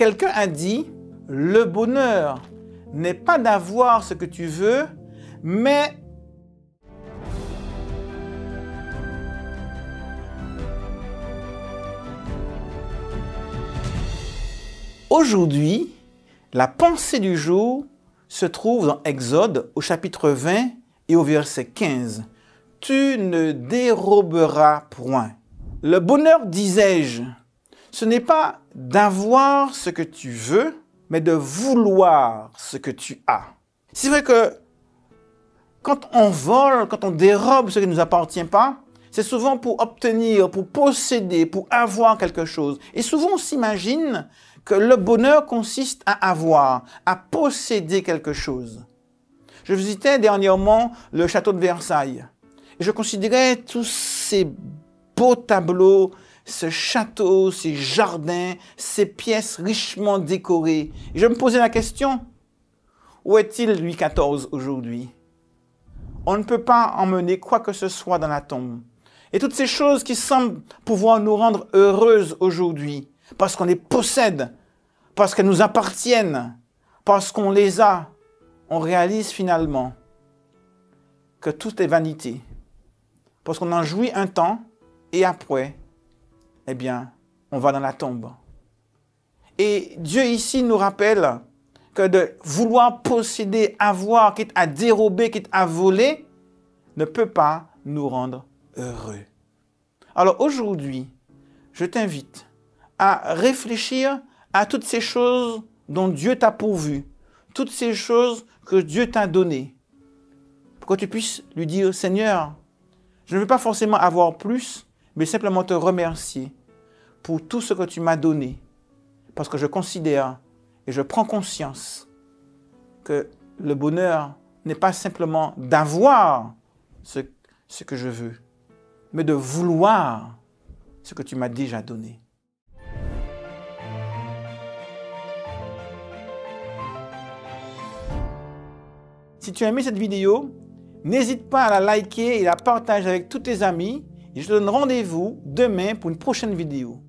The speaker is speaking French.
Quelqu'un a dit, le bonheur n'est pas d'avoir ce que tu veux, mais Aujourd'hui, la pensée du jour se trouve dans Exode au chapitre 20 et au verset 15. Tu ne déroberas point. Le bonheur, disais-je, ce n'est pas d'avoir ce que tu veux, mais de vouloir ce que tu as. C'est vrai que quand on vole, quand on dérobe ce qui ne nous appartient pas, c'est souvent pour obtenir, pour posséder, pour avoir quelque chose. Et souvent on s'imagine que le bonheur consiste à avoir, à posséder quelque chose. Je visitais dernièrement le château de Versailles. Et je considérais tous ces beaux tableaux, ce château, ces jardins, ces pièces richement décorées. Je me posais la question, où est-il Louis XIV aujourd'hui? On ne peut pas emmener quoi que ce soit dans la tombe. Et toutes ces choses qui semblent pouvoir nous rendre heureuses aujourd'hui, parce qu'on les possède, parce qu'elles nous appartiennent, parce qu'on les a, on réalise finalement que tout est vanité. Parce qu'on en jouit un temps et après, eh bien, on va dans la tombe. Et Dieu ici nous rappelle que de vouloir posséder, avoir, quitte à dérober, quitte à voler, ne peut pas nous rendre heureux. Alors aujourd'hui, je t'invite à réfléchir à toutes ces choses dont Dieu t'a pourvu, toutes ces choses que Dieu t'a données, pour que tu puisses lui dire, Seigneur, je ne veux pas forcément avoir plus, mais simplement te remercier pour tout ce que tu m'as donné, parce que je considère et je prends conscience que le bonheur n'est pas simplement d'avoir ce, ce que je veux, mais de vouloir ce que tu m'as déjà donné. Si tu as aimé cette vidéo, n'hésite pas à la liker et la partager avec tous tes amis. Et je te donne rendez-vous demain pour une prochaine vidéo.